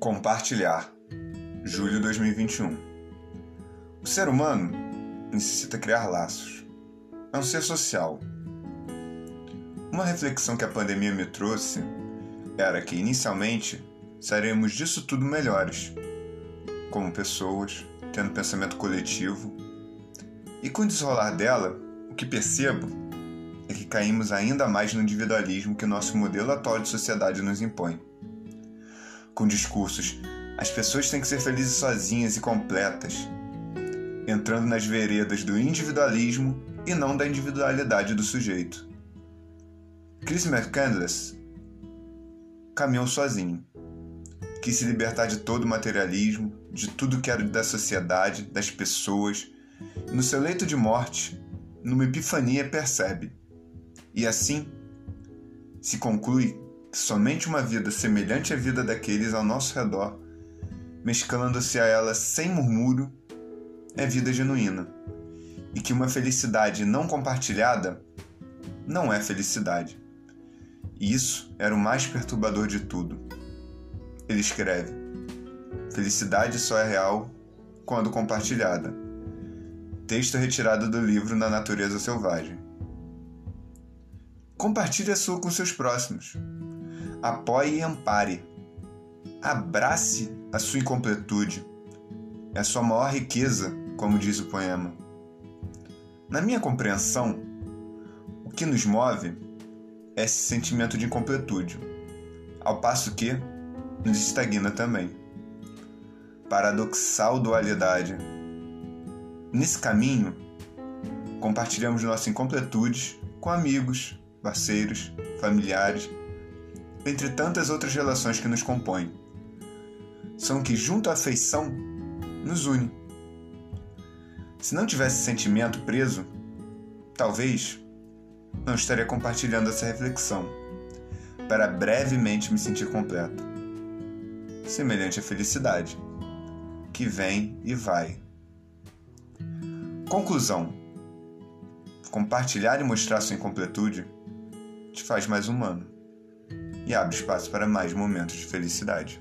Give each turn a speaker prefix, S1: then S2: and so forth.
S1: Compartilhar. Julho 2021. O ser humano necessita criar laços. É um ser social. Uma reflexão que a pandemia me trouxe era que, inicialmente, sairemos disso tudo melhores, como pessoas, tendo pensamento coletivo. E com o desenrolar dela, o que percebo é que caímos ainda mais no individualismo que nosso modelo atual de sociedade nos impõe com discursos as pessoas têm que ser felizes sozinhas e completas, entrando nas veredas do individualismo e não da individualidade do sujeito. Chris McCandless caminhou sozinho. Quis se libertar de todo o materialismo, de tudo que era da sociedade, das pessoas, no seu leito de morte, numa epifania, percebe. E assim se conclui somente uma vida semelhante à vida daqueles ao nosso redor, mesclando-se a ela sem murmúrio, é vida genuína, e que uma felicidade não compartilhada não é felicidade. E isso era o mais perturbador de tudo. Ele escreve: Felicidade só é real quando compartilhada. Texto retirado do livro Na Natureza Selvagem. Compartilhe a sua com seus próximos apoie e ampare. Abrace a sua incompletude. É a sua maior riqueza, como diz o poema. Na minha compreensão, o que nos move é esse sentimento de incompletude, ao passo que nos estagna também. Paradoxal dualidade. Nesse caminho, compartilhamos nossa incompletude com amigos, parceiros, familiares entre tantas outras relações que nos compõem. São que, junto à afeição, nos une. Se não tivesse sentimento preso, talvez não estaria compartilhando essa reflexão, para brevemente me sentir completo. Semelhante à felicidade, que vem e vai. Conclusão: compartilhar e mostrar sua incompletude te faz mais humano e abre espaço para mais momentos de felicidade.